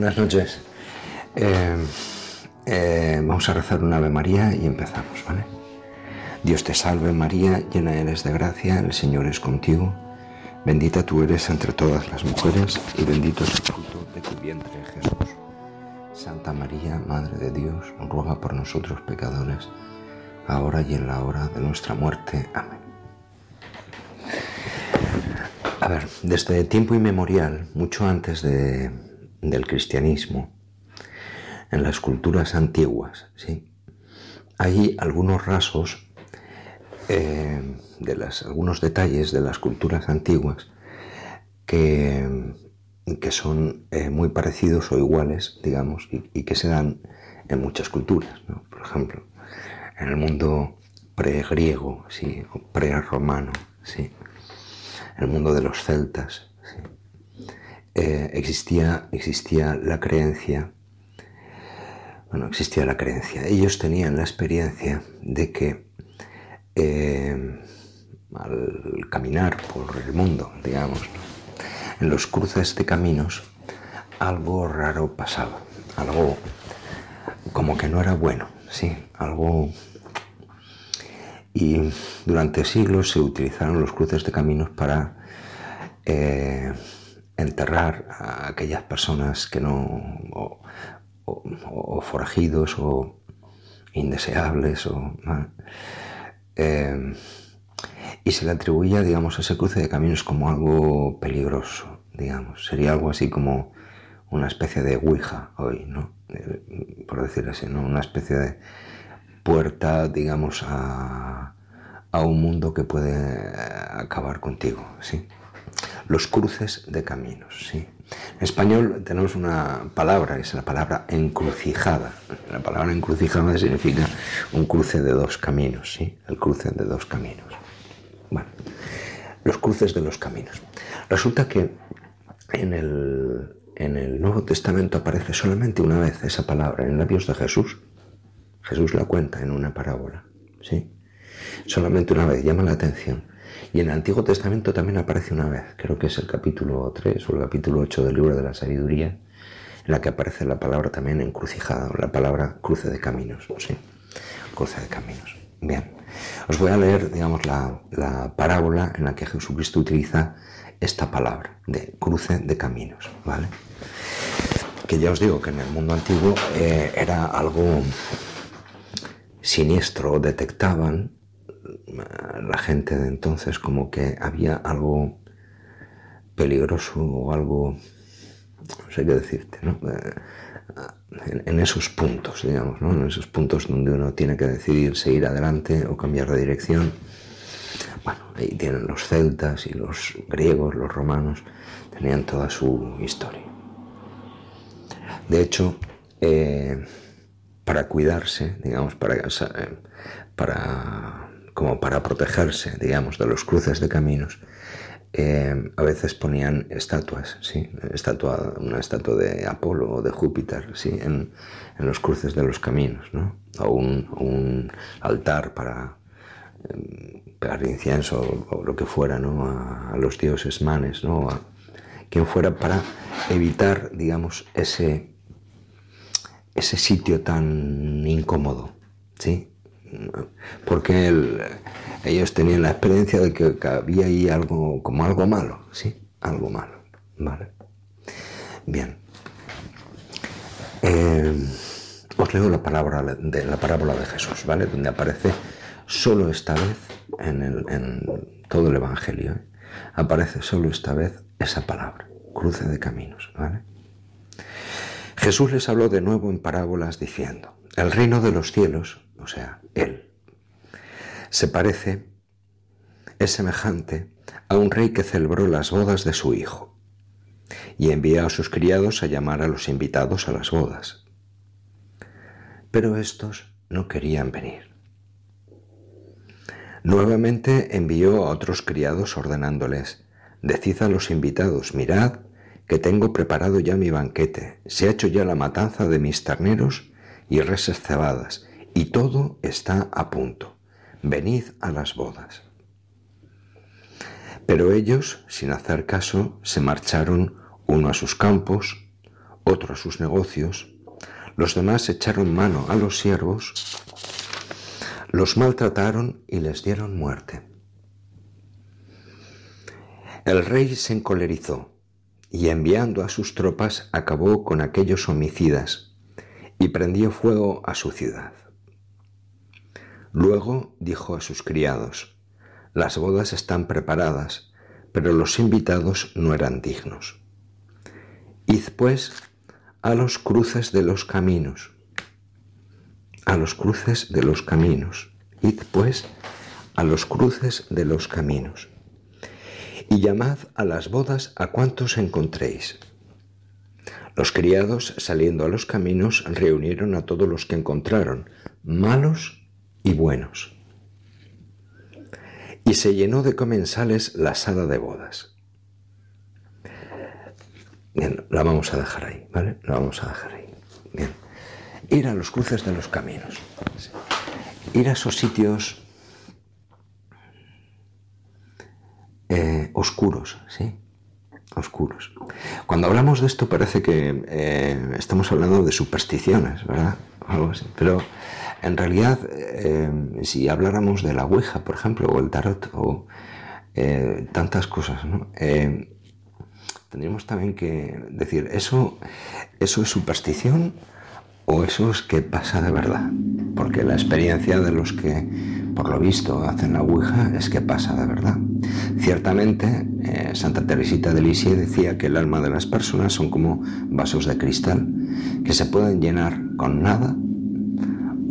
Buenas noches. Eh, eh, vamos a rezar un Ave María y empezamos, ¿vale? Dios te salve María, llena eres de gracia, el Señor es contigo. Bendita tú eres entre todas las mujeres y bendito es el fruto de tu vientre Jesús. Santa María, Madre de Dios, ruega por nosotros pecadores, ahora y en la hora de nuestra muerte. Amén. A ver, desde tiempo inmemorial, mucho antes de, del cristianismo, en las culturas antiguas, ¿sí? hay algunos rasgos, eh, de las, algunos detalles de las culturas antiguas que, que son eh, muy parecidos o iguales, digamos, y, que se dan en muchas culturas. Por ejemplo, en el mundo pre-griego, ¿sí? pre-romano, ¿sí? el mundo de los celtas, eh, existía, existía la creencia, bueno, existía la creencia, ellos tenían la experiencia de que eh, al caminar por el mundo, digamos, en los cruces de caminos, algo raro pasaba, algo como que no era bueno, sí, algo... Y durante siglos se utilizaron los cruces de caminos para eh, enterrar a aquellas personas que no, o, forajidos o indeseables, o, eh, y se le atribuía, digamos, ese cruce de caminos como algo peligroso, digamos, sería algo así como una especie de Ouija hoy, ¿no? Eh, por decir así, ¿no? Una especie de puerta, digamos, a, a un mundo que puede acabar contigo, ¿sí? Los cruces de caminos. ¿sí? En español tenemos una palabra, que es la palabra encrucijada. La palabra encrucijada significa un cruce de dos caminos, ¿sí? el cruce de dos caminos. Bueno, los cruces de los caminos. Resulta que en el, Nuevo Testamento aparece solamente una vez esa palabra en labios de Jesús. Jesús la cuenta en una parábola. ¿sí? Solamente una vez, llama la atención. Y en el Antiguo Testamento también aparece una vez, creo que es el capítulo 3 o el capítulo 8 del libro de la sabiduría, en la que aparece la palabra también encrucijada, la palabra cruce de caminos, ¿sí? Cruce de caminos. Bien, os voy a leer, digamos, la, parábola en la que Jesucristo utiliza esta palabra de cruce de caminos, ¿vale? Que ya os digo que en el mundo antiguo eh, era algo siniestro, detectaban la gente de entonces como que había algo peligroso o algo, no sé qué decirte, ¿no? Eh, en, esos puntos, digamos, ¿no? en esos puntos donde uno tiene que decidir seguir adelante o cambiar de dirección. Bueno, ahí tienen los celtas y los griegos, los romanos, tenían toda su historia. De hecho, eh, para cuidarse, digamos, para, eh, para como para protegerse, digamos, de los cruces de caminos, eh, a veces ponían estatuas, ¿sí? Estatua, una estatua de Apolo o de Júpiter, ¿sí? En, los cruces de los caminos, ¿no? O un, altar para eh, pegar incienso o, lo que fuera, ¿no? A, los dioses manes, ¿no? A quien fuera para evitar, digamos, ese, ese sitio tan incómodo, ¿sí? Porque ellos tenían la experiencia de que, había ahí algo como algo malo, sí, algo malo, vale. Bien. Eh, os leo la palabra de la parábola de Jesús, ¿vale? Donde aparece solo esta vez en, todo el Evangelio, ¿eh? aparece solo esta vez esa palabra, cruce de caminos. Jesús les habló de nuevo en parábolas diciendo, el reino de los cielos o sea, Él. Se parece, es semejante a un rey que celebró las bodas de su hijo y envió a sus criados a llamar a los invitados a las bodas. Pero estos no querían venir. Nuevamente envió a otros criados ordenándoles, Decid a los invitados, mirad, que tengo preparado ya mi banquete, se ha hecho ya la matanza de mis terneros y reses cebadas, y todo está a punto. Venid a las bodas. Pero ellos, sin hacer caso, se marcharon uno a sus campos, otro a sus negocios, los demás echaron mano a los siervos, los maltrataron y les dieron muerte. El rey se encolerizó y enviando a sus tropas acabó con aquellos homicidas y prendió fuego a su ciudad. Luego dijo a sus criados, las bodas están preparadas, pero los invitados no eran dignos. Id pues a los cruces de los caminos, a los cruces de los caminos, id pues a los cruces de los caminos, y llamad a las bodas a cuantos encontréis. Los criados, saliendo a los caminos, reunieron a todos los que encontraron, malos y buenos. Y se llenó de comensales la sala de bodas. Bien, la vamos a dejar ahí, ¿vale? La vamos a dejar ahí. Bien. Ir a los cruces de los caminos. Ir a esos sitios eh, oscuros, ¿sí? Oscuros. Cuando hablamos de esto parece que eh, estamos hablando de supersticiones, ¿verdad? Algo así. Pero en realidad, eh, si habláramos de la Ouija, por ejemplo, o el tarot, o tantas cosas, ¿no? tendríamos también que decir, ¿eso, ¿eso es superstición o eso es que pasa de verdad? Porque la experiencia de los que, por lo visto, hacen la Ouija es que pasa de verdad. Ciertamente, eh, Santa Teresita de Lisieux decía que el alma de las personas son como vasos de cristal que se pueden llenar con nada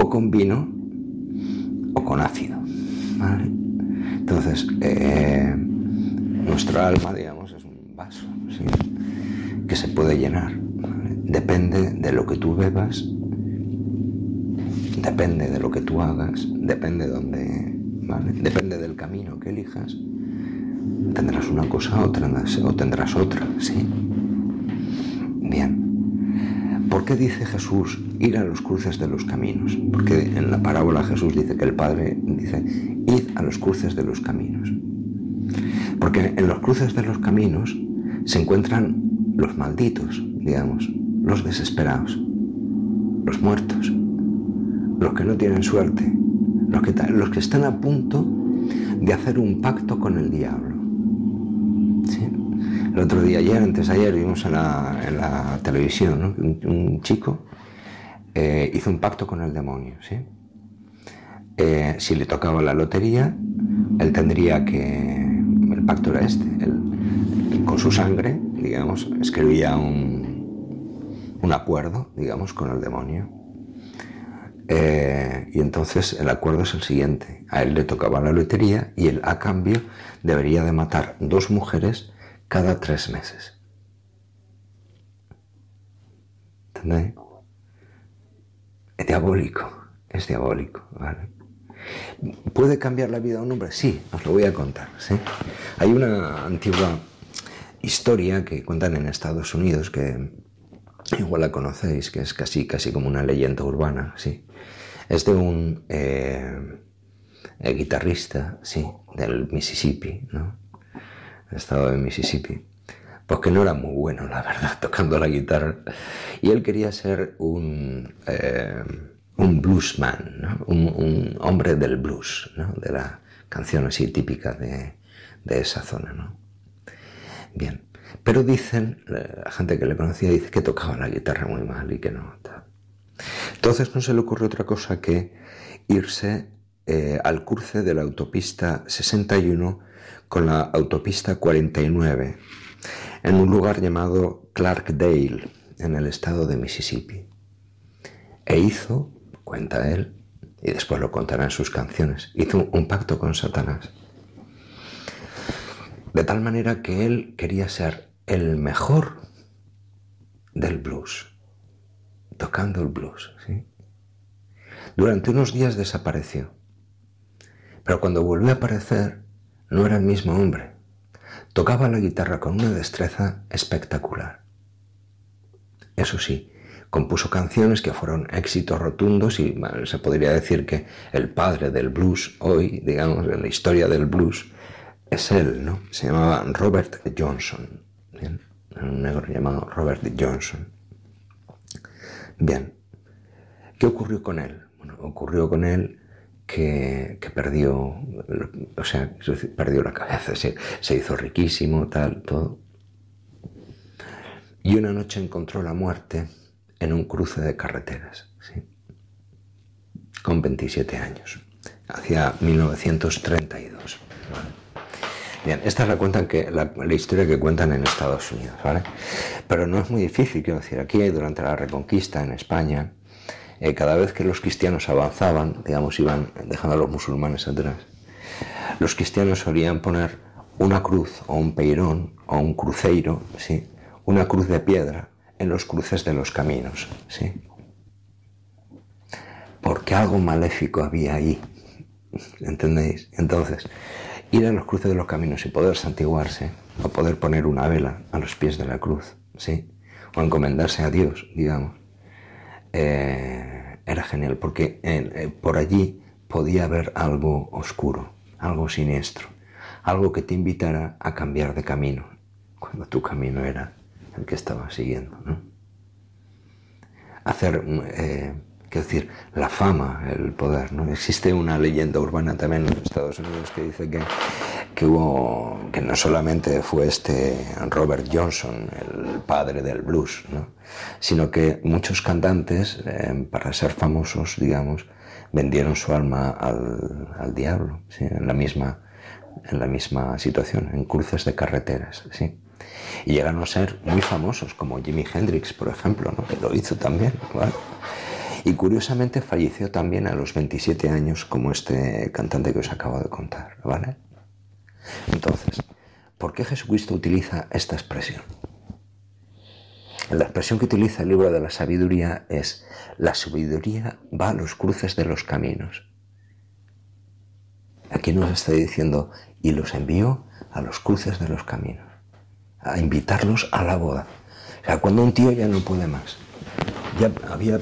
con vino o con ácido. Entonces, eh, nuestra alma, digamos, es un vaso que se puede llenar. Depende de lo que tú bebas, depende de lo que tú hagas, depende de dónde, depende del camino que elijas. Tendrás una cosa o tendrás, o tendrás otra, ¿sí? Bien. ¿Por qué dice Jesús ir a los cruces de los caminos? Porque en la parábola Jesús dice que el Padre dice, id a los cruces de los caminos. Porque en los cruces de los caminos se encuentran los malditos, digamos, los desesperados, los muertos, los que no tienen suerte, los que, los que están a punto de hacer un pacto con el diablo. El otro día, ayer, antes de ayer, vimos en la, televisión un, chico eh, hizo un pacto con el demonio. Eh, si le tocaba la lotería, él tendría que. El pacto era este. con su sangre digamos, escribía un, un acuerdo, digamos, con el demonio. Eh, y entonces el acuerdo es el siguiente. A él le tocaba la lotería y él a cambio debería de matar dos mujeres cada tres meses. ¿Entendéis? Es diabólico, es diabólico. ¿Puede cambiar la vida de un hombre? Sí, os lo voy a contar. ¿sí? Hay una antigua historia que cuentan en Estados Unidos, que igual la conocéis, que es casi, casi como una leyenda urbana, sí. Es de un eh, guitarrista, sí, del Mississippi, ¿no? Estado de Mississippi. Pues que no era muy bueno, la verdad, tocando la guitarra. Y él quería ser un, eh, un bluesman, un, hombre del blues, de la canción así típica de, de esa zona. ¿no? Bien. Pero dicen, la gente que le conocía dice que tocaba la guitarra muy mal y que no. Entonces no se le ocurre otra cosa que irse eh, al cruce de la autopista 61 con la autopista 49 en un lugar llamado Clarkdale, en el estado de Mississippi. E hizo, cuenta él, y después lo contará en sus canciones, hizo un pacto con Satanás. De tal manera que él quería ser el mejor del blues, tocando el blues. Durante unos días desapareció, pero cuando volvió a aparecer no era el mismo hombre. Tocaba la guitarra con una destreza espectacular. Eso sí, compuso canciones que fueron éxitos rotundos y se podría decir que el padre del blues hoy, digamos, en la historia del blues, es él, ¿no? Se llamaba Robert Johnson, un negro llamado Robert Johnson. Bien, ¿qué ocurrió con él? Bueno, ocurrió con él que, perdió, o sea, perdió la cabeza, se, se hizo riquísimo, tal, todo. Y una noche encontró la muerte en un cruce de carreteras, ¿sí? con 27 años, hacia 1932. Bien, esta es la, cuentan que, la, historia que cuentan en Estados Unidos, ¿vale? Pero no es muy difícil, quiero decir, aquí durante la Reconquista en España, eh, cada vez que los cristianos avanzaban, digamos, iban dejando a los musulmanes atrás, los cristianos solían poner una cruz o un peirón o un cruceiro, ¿sí? una cruz de piedra en los cruces de los caminos, ¿sí? Porque algo maléfico había ahí, ¿entendéis? Entonces, ir a los cruces de los caminos y poder santiguarse, o poder poner una vela a los pies de la cruz, ¿sí? O encomendarse a Dios, digamos, eh, era genial porque eh, por allí podía haber algo oscuro, algo siniestro, algo que te invitara a cambiar de camino, cuando tu camino era el que estaba siguiendo. Hacer, eh, quiero decir, la fama, el poder. ¿no? Existe una leyenda urbana también en los Estados Unidos que dice que, que, no solamente fue este Robert Johnson, el padre del blues, ¿no? sino que muchos cantantes, eh, para ser famosos, digamos, vendieron su alma al, al diablo, en, la misma, en la misma situación, en cruces de carreteras. ¿sí? Y llegaron a ser muy famosos, como Jimi Hendrix, por ejemplo, ¿no? que lo hizo también. Y curiosamente falleció también a los 27 años, como este cantante que os acabo de contar. ¿vale? Entonces, ¿por qué Jesucristo utiliza esta expresión? La expresión que utiliza el libro de la sabiduría es, la sabiduría va a los cruces de los caminos. Aquí nos está diciendo, y los envió a los cruces de los caminos, a invitarlos a la boda. O sea, cuando un tío ya no puede más, ya había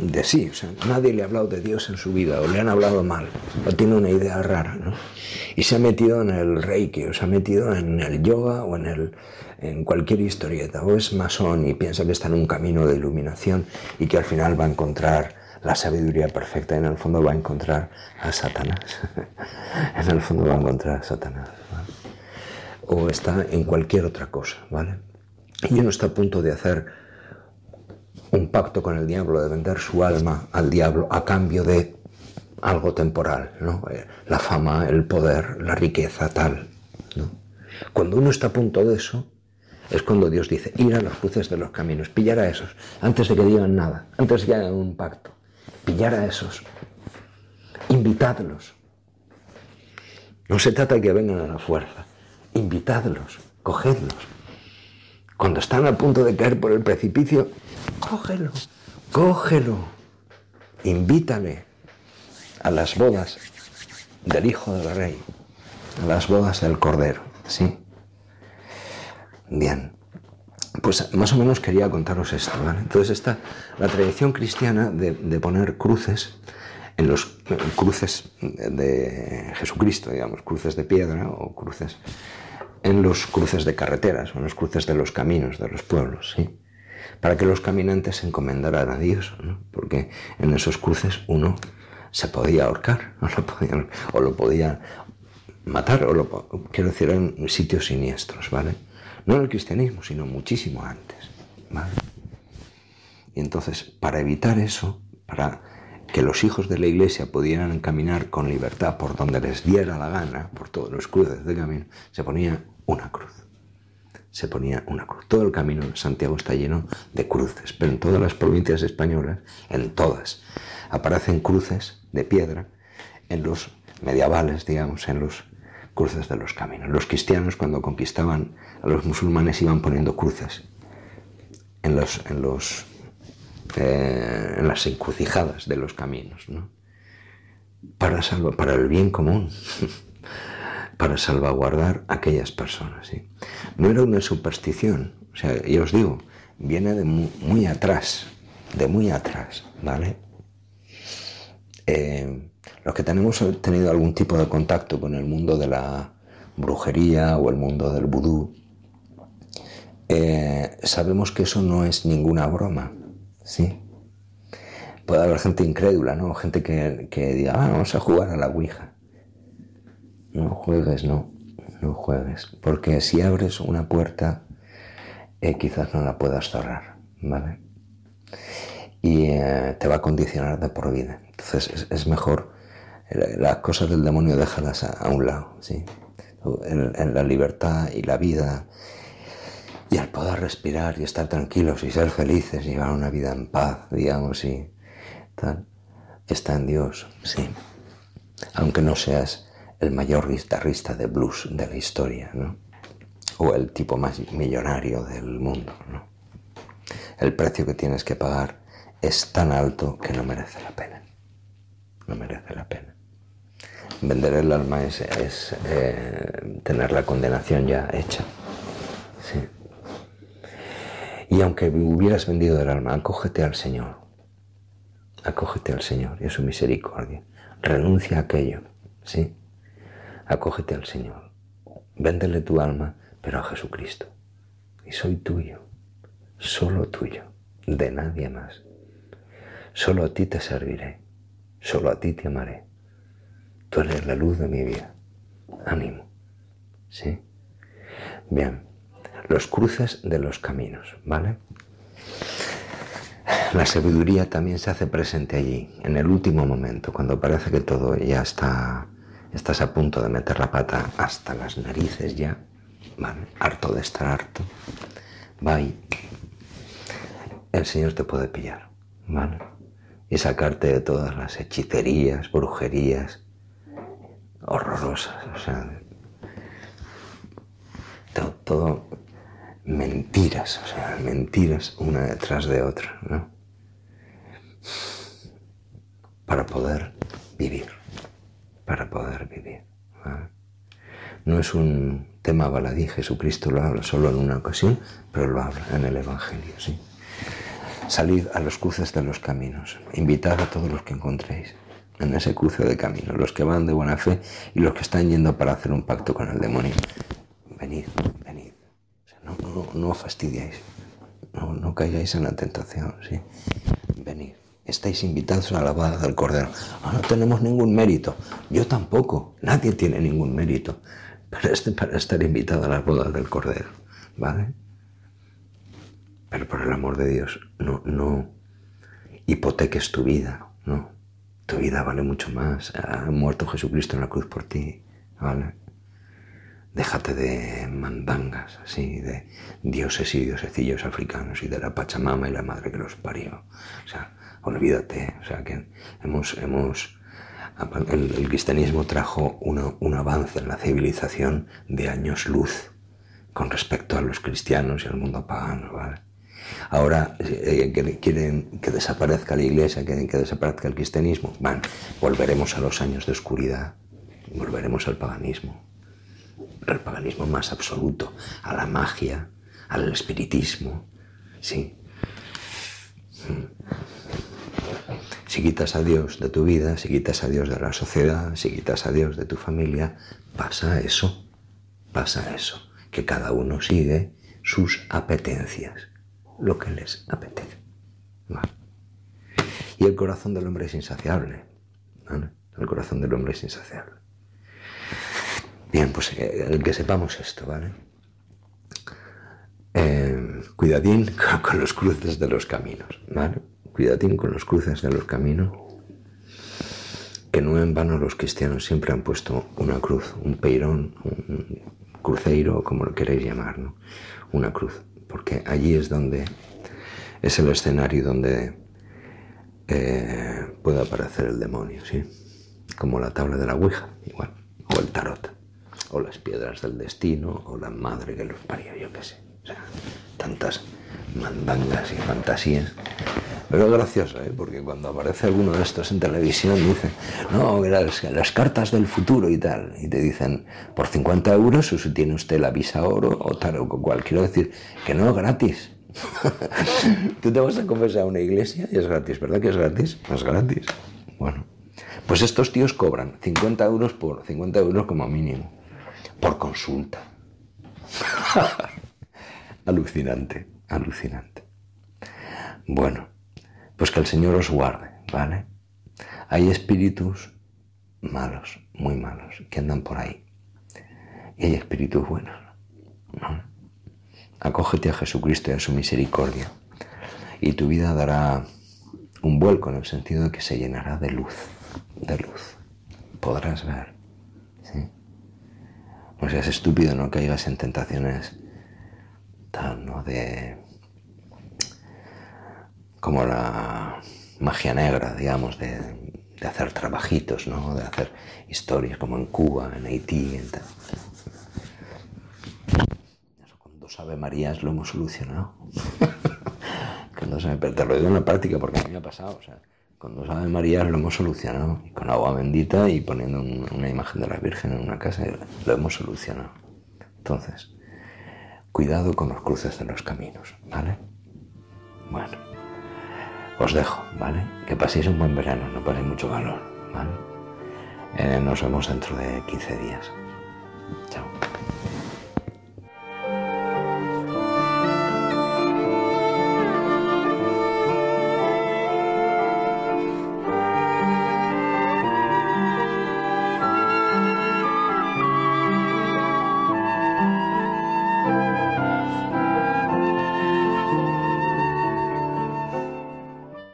de sí, o sea, nadie le ha hablado de Dios en su vida, o le han hablado mal, o tiene una idea rara, ¿no? Y se ha metido en el reiki, o se ha metido en el yoga, o en, el, en cualquier historieta, o es masón y piensa que está en un camino de iluminación y que al final va a encontrar la sabiduría perfecta, y en el fondo va a encontrar a Satanás. en el fondo va a encontrar a Satanás. O está en cualquier otra cosa, ¿vale? Y uno está a punto de hacer un pacto con el diablo, de vender su alma al diablo a cambio de algo temporal, ¿no? Eh, la fama, el poder, la riqueza, tal. ¿no? Cuando uno está a punto de eso, es cuando Dios dice, ir a las cruces de los caminos, pillar a esos, antes de que digan nada, antes de que hagan un pacto, pillar a esos, invitadlos. No se trata de que vengan a la fuerza, invitadlos, cogedlos. Cuando están a punto de caer por el precipicio, cógelo, cógelo, invítale a las bodas del Hijo del Rey, a las bodas del Cordero, ¿sí? Bien, pues más o menos quería contaros esto, ¿vale? Entonces está la tradición cristiana de, poner cruces en los cruces de Jesucristo, digamos, cruces de piedra o cruces en los cruces de carreteras o en los cruces de los caminos de los pueblos, ¿sí? Para que los caminantes se encomendaran a Dios, porque en esos cruces uno se podía ahorcar, o lo podía, o lo podía matar, o lo, quiero decir, en sitios siniestros, ¿vale? No en el cristianismo, sino muchísimo antes, ¿vale? Y entonces, para evitar eso, para que los hijos de la iglesia pudieran caminar con libertad por donde les diera la gana, por todos los cruces de camino, se ponía una cruz se ponía una cruz. Todo el camino de Santiago está lleno de cruces, pero en todas las provincias españolas, en todas, aparecen cruces de piedra en los medievales, digamos, en los cruces de los caminos. Los cristianos cuando conquistaban a los musulmanes iban poniendo cruces en, los, en, los, eh, en las encrucijadas de los caminos, ¿no? para, salvar, para el bien común. para salvaguardar a aquellas personas. ¿sí? No era una superstición, o sea, yo os digo, viene de muy, atrás, de muy atrás, ¿vale? Eh, los que tenemos tenido algún tipo de contacto con el mundo de la brujería o el mundo del vudú, eh, sabemos que eso no es ninguna broma. Sí. Puede haber gente incrédula, ¿no? Gente que, que diga, ah, vamos a jugar a la Ouija. No juegues, no. No juegues. Porque si abres una puerta, eh, quizás no la puedas cerrar, ¿vale? Y eh, te va a condicionar de por vida. Entonces es, mejor eh, las cosas del demonio déjalas a, un lado, ¿sí? En, la libertad y la vida y al poder respirar y estar tranquilos y ser felices, y llevar una vida en paz, digamos, y tal, está en Dios, sí. Aunque no seas el mayor guitarrista de blues de la historia, ¿no? O el tipo más millonario del mundo, ¿no? El precio que tienes que pagar es tan alto que no merece la pena. No merece la pena. Vender el alma es, eh, tener la condenación ya hecha. Sí. Y aunque hubieras vendido el alma, acógete al Señor. Acógete al Señor y a su misericordia. Renuncia a aquello. ¿sí? Acógete al Señor. Véndele tu alma, pero a Jesucristo. Y soy tuyo, solo tuyo, de nadie más. Solo a ti te serviré, solo a ti te amaré. Tú eres la luz de mi vida. Ánimo. ¿Sí? Bien, los cruces de los caminos, ¿vale? La sabiduría también se hace presente allí, en el último momento, cuando parece que todo ya está estás a punto de meter la pata hasta las narices ya, ¿vale? harto de estar harto, va ahí. El Señor te puede pillar, ¿vale? Y sacarte de todas las hechicerías, brujerías horrorosas, o sea, todo, todo mentiras, o sea, mentiras una detrás de otra, ¿no? Para poder vivir para poder vivir. No es un tema baladí, Jesucristo lo habla solo en una ocasión, pero lo habla en el Evangelio, sí. Salid a los cruces de los caminos, invitad a todos los que encontréis en ese cruce de caminos, los que van de buena fe y los que están yendo para hacer un pacto con el demonio. Venid, venid. no, no, no fastidiáis, no, no caigáis en la tentación, sí. Estáis invitados a la boda del Cordero. Ah, no tenemos ningún mérito. Yo tampoco. Nadie tiene ningún mérito para, este, estar invitado a la boda del Cordero. ¿Vale? Pero por el amor de Dios, no, no hipoteques tu vida, ¿no? Tu vida vale mucho más. Ha muerto Jesucristo en la cruz por ti, ¿vale? Déjate de mandangas, así, de dioses y diosecillos africanos y de la Pachamama y la madre que los parió. O sea, olvídate. O sea que hemos, hemos el, cristianismo trajo un avance en la civilización de años luz con respecto a los cristianos y al mundo pagano. ¿vale? Ahora eh, quieren que desaparezca la iglesia, quieren que desaparezca el cristianismo. Van, volveremos a los años de oscuridad, volveremos al paganismo, al paganismo más absoluto, a la magia, al espiritismo. Sí. Si quitas a Dios de tu vida, si quitas a Dios de la sociedad, si quitas a Dios de tu familia, pasa eso, pasa eso, que cada uno sigue sus apetencias, lo que les apetece. Y el corazón del hombre es insaciable. El corazón del hombre es insaciable. Bien, pues eh, el que sepamos esto, ¿vale? Eh, cuidadín con los cruces de los caminos, ¿vale? Cuidadín con los cruces de los caminos, que no en vano los cristianos siempre han puesto una cruz, un peirón, un cruceiro, como lo queréis llamar, ¿no? Una cruz, porque allí es donde es el escenario donde eh, puede aparecer el demonio, ¿sí? Como la tabla de la Ouija, igual, o el tarot, o las piedras del destino, o la madre que los parió, yo qué sé. O sea, tantas mandangas y fantasías pero es gracioso, ¿eh? porque cuando aparece alguno de estos en televisión dice, no, las, las cartas del futuro y tal, y te dicen, por 50 euros o si tiene usted la visa oro o tal o cual. Quiero decir que no gratis. Tú te vas a confesar a una iglesia y es gratis, ¿verdad que es gratis? Es gratis. Bueno, pues estos tíos cobran 50 euros por 50 euros como mínimo, por consulta. alucinante, alucinante. Bueno, Pues que el Señor os guarde, ¿vale? Hay espíritus malos, muy malos, que andan por ahí. Y hay espíritus buenos. ¿no? Acógete a Jesucristo y a su misericordia. Y tu vida dará un vuelco en el sentido de que se llenará de luz, de luz. Podrás ver. No seas estúpido, no caigas en tentaciones tal, ¿no? De. Como la magia negra, digamos, de, hacer trabajitos, ¿no? De hacer historias como en Cuba, en Haití, en tal. Con dos Ave Marías lo hemos solucionado. con dos Ave, pero te lo digo en la práctica porque a mí me ha pasado, o sea, con dos Ave Marías lo hemos solucionado. Y con agua bendita y poniendo un- una imagen de la Virgen en una casa, lo hemos solucionado. Entonces, cuidado con los cruces de los caminos, ¿vale? Bueno, os dejo, ¿vale? Que paséis un buen verano, no paséis mucho calor, ¿vale? Eh, nos vemos dentro de 15 días. Chao.